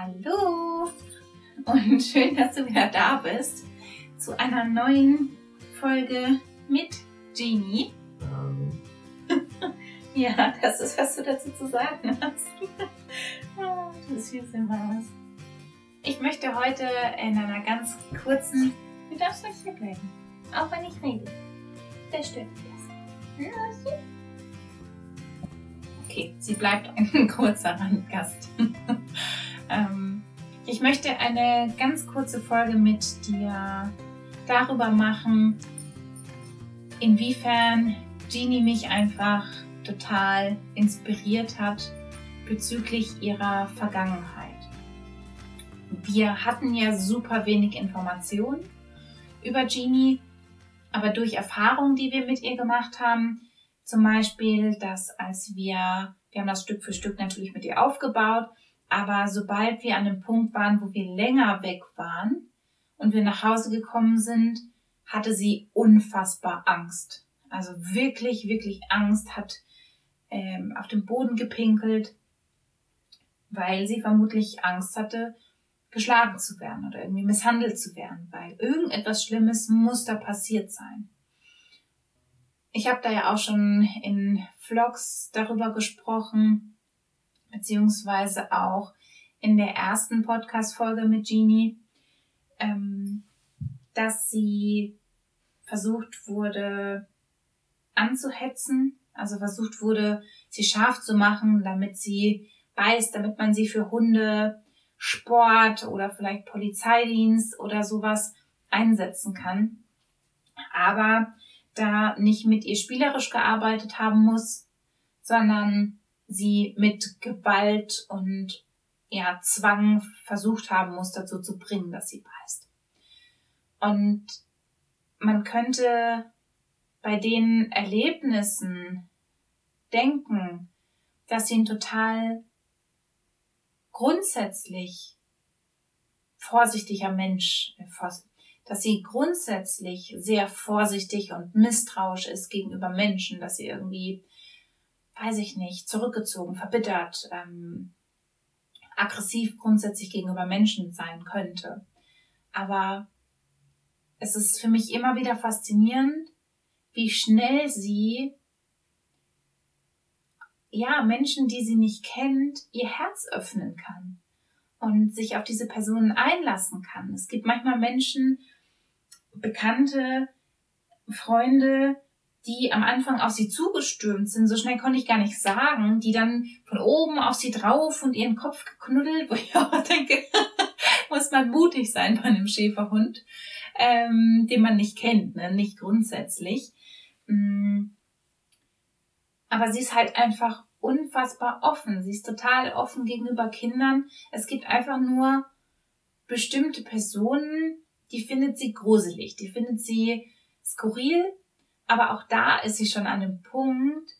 Hallo und schön, dass du wieder da bist zu einer neuen Folge mit Genie. ja, das ist, was du dazu zu sagen hast. oh, das süße Maus. Ich möchte heute in einer ganz kurzen, du darfst nicht hier bleiben, auch wenn ich rede. Das stört mich das. Okay, sie bleibt ein kurzer Randgast. Ich möchte eine ganz kurze Folge mit dir darüber machen, inwiefern Jeannie mich einfach total inspiriert hat bezüglich ihrer Vergangenheit. Wir hatten ja super wenig Informationen über Jeannie, aber durch Erfahrungen, die wir mit ihr gemacht haben, zum Beispiel, dass als wir, wir haben das Stück für Stück natürlich mit ihr aufgebaut, aber sobald wir an dem Punkt waren, wo wir länger weg waren und wir nach Hause gekommen sind, hatte sie unfassbar Angst. Also wirklich, wirklich Angst, hat ähm, auf dem Boden gepinkelt, weil sie vermutlich Angst hatte, geschlagen zu werden oder irgendwie misshandelt zu werden, weil irgendetwas Schlimmes muss da passiert sein. Ich habe da ja auch schon in Vlogs darüber gesprochen, beziehungsweise auch in der ersten Podcast-Folge mit Jeannie, ähm, dass sie versucht wurde anzuhetzen, also versucht wurde, sie scharf zu machen, damit sie weiß, damit man sie für Hunde, Sport oder vielleicht Polizeidienst oder sowas einsetzen kann. Aber da nicht mit ihr spielerisch gearbeitet haben muss, sondern sie mit Gewalt und ja, Zwang versucht haben muss, dazu zu bringen, dass sie beißt. Und man könnte bei den Erlebnissen denken, dass sie ein total grundsätzlich vorsichtiger Mensch, äh, dass sie grundsätzlich sehr vorsichtig und misstrauisch ist gegenüber Menschen, dass sie irgendwie weiß ich nicht, zurückgezogen, verbittert, ähm, aggressiv grundsätzlich gegenüber Menschen sein könnte. Aber es ist für mich immer wieder faszinierend, wie schnell sie ja, Menschen, die sie nicht kennt, ihr Herz öffnen kann und sich auf diese Personen einlassen kann. Es gibt manchmal Menschen, Bekannte, Freunde, die am Anfang auf sie zugestürmt sind, so schnell konnte ich gar nicht sagen, die dann von oben auf sie drauf und ihren Kopf geknuddelt, wo ich auch denke, muss man mutig sein bei einem Schäferhund, ähm, den man nicht kennt, ne? nicht grundsätzlich. Mm. Aber sie ist halt einfach unfassbar offen. Sie ist total offen gegenüber Kindern. Es gibt einfach nur bestimmte Personen, die findet sie gruselig, die findet sie skurril, aber auch da ist sie schon an einem Punkt,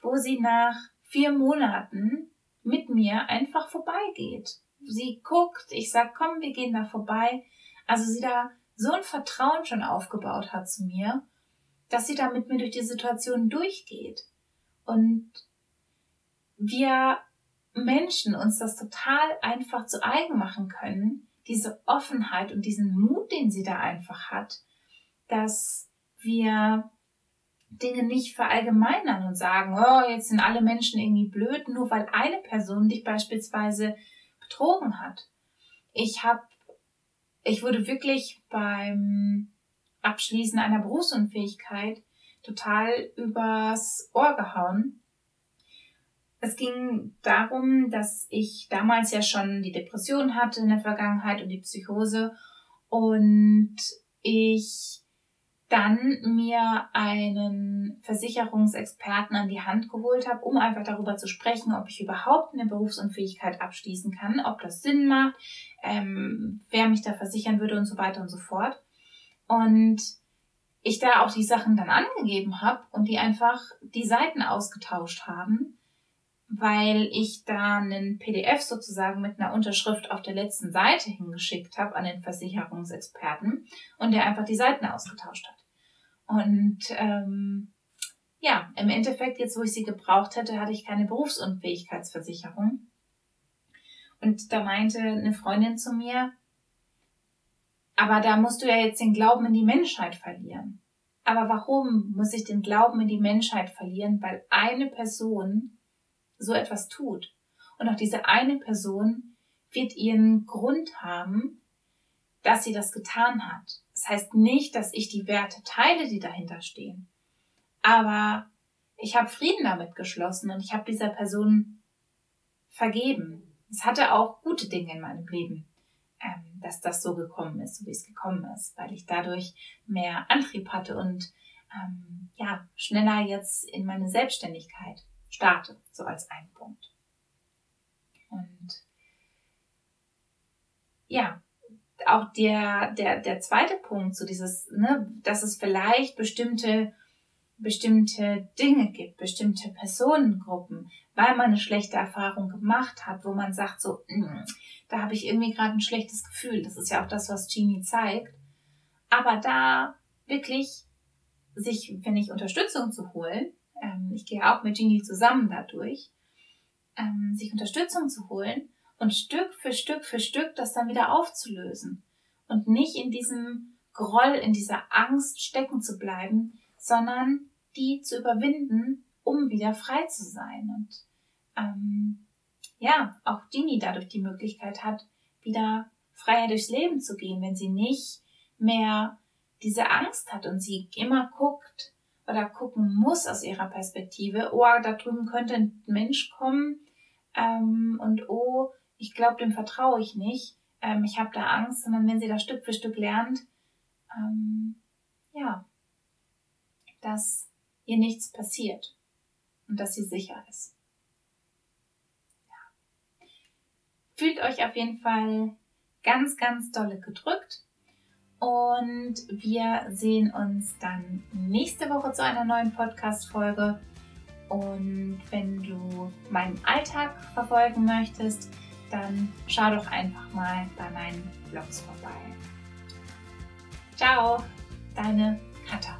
wo sie nach vier Monaten mit mir einfach vorbeigeht. Sie guckt, ich sag, komm, wir gehen da vorbei. Also sie da so ein Vertrauen schon aufgebaut hat zu mir, dass sie da mit mir durch die Situation durchgeht. Und wir Menschen uns das total einfach zu eigen machen können, diese Offenheit und diesen Mut, den sie da einfach hat, dass wir Dinge nicht verallgemeinern und sagen, oh, jetzt sind alle Menschen irgendwie blöd, nur weil eine Person dich beispielsweise betrogen hat. Ich habe, ich wurde wirklich beim Abschließen einer Berufsunfähigkeit total übers Ohr gehauen. Es ging darum, dass ich damals ja schon die Depression hatte in der Vergangenheit und die Psychose und ich dann mir einen Versicherungsexperten an die Hand geholt habe, um einfach darüber zu sprechen, ob ich überhaupt eine Berufsunfähigkeit abschließen kann, ob das Sinn macht, ähm, wer mich da versichern würde und so weiter und so fort. Und ich da auch die Sachen dann angegeben habe und die einfach die Seiten ausgetauscht haben, weil ich da einen PDF sozusagen mit einer Unterschrift auf der letzten Seite hingeschickt habe an den Versicherungsexperten und der einfach die Seiten ausgetauscht hat. Und ähm, ja, im Endeffekt, jetzt wo ich sie gebraucht hätte, hatte ich keine Berufsunfähigkeitsversicherung. Und da meinte eine Freundin zu mir, aber da musst du ja jetzt den Glauben in die Menschheit verlieren. Aber warum muss ich den Glauben in die Menschheit verlieren? Weil eine Person so etwas tut. Und auch diese eine Person wird ihren Grund haben, dass sie das getan hat. Das heißt nicht, dass ich die Werte teile, die dahinter stehen. Aber ich habe Frieden damit geschlossen und ich habe dieser Person vergeben. Es hatte auch gute Dinge in meinem Leben, ähm, dass das so gekommen ist, so wie es gekommen ist, weil ich dadurch mehr Antrieb hatte und ähm, ja schneller jetzt in meine Selbstständigkeit starte, so als ein Punkt. Und ja, auch der, der, der zweite Punkt, so dieses, ne, dass es vielleicht bestimmte, bestimmte Dinge gibt, bestimmte Personengruppen, weil man eine schlechte Erfahrung gemacht hat, wo man sagt so, mm, da habe ich irgendwie gerade ein schlechtes Gefühl. Das ist ja auch das, was Genie zeigt. Aber da wirklich sich, wenn ich Unterstützung zu holen, ähm, ich gehe auch mit Genie zusammen dadurch, ähm, sich Unterstützung zu holen und Stück für Stück für Stück das dann wieder aufzulösen und nicht in diesem Groll, in dieser Angst stecken zu bleiben, sondern die zu überwinden, um wieder frei zu sein. Und ähm, ja, auch Dini dadurch die Möglichkeit hat, wieder freier durchs Leben zu gehen, wenn sie nicht mehr diese Angst hat und sie immer guckt oder gucken muss aus ihrer Perspektive, oh, da drüben könnte ein Mensch kommen ähm, und oh, ich glaube, dem vertraue ich nicht, ähm, ich habe da Angst, sondern wenn sie da Stück für Stück lernt, ähm, ja, dass ihr nichts passiert und dass sie sicher ist. Ja. Fühlt euch auf jeden Fall ganz, ganz dolle gedrückt. Und wir sehen uns dann nächste Woche zu einer neuen Podcast-Folge. Und wenn du meinen Alltag verfolgen möchtest, dann schau doch einfach mal bei meinen Blogs vorbei. Ciao, deine Katha.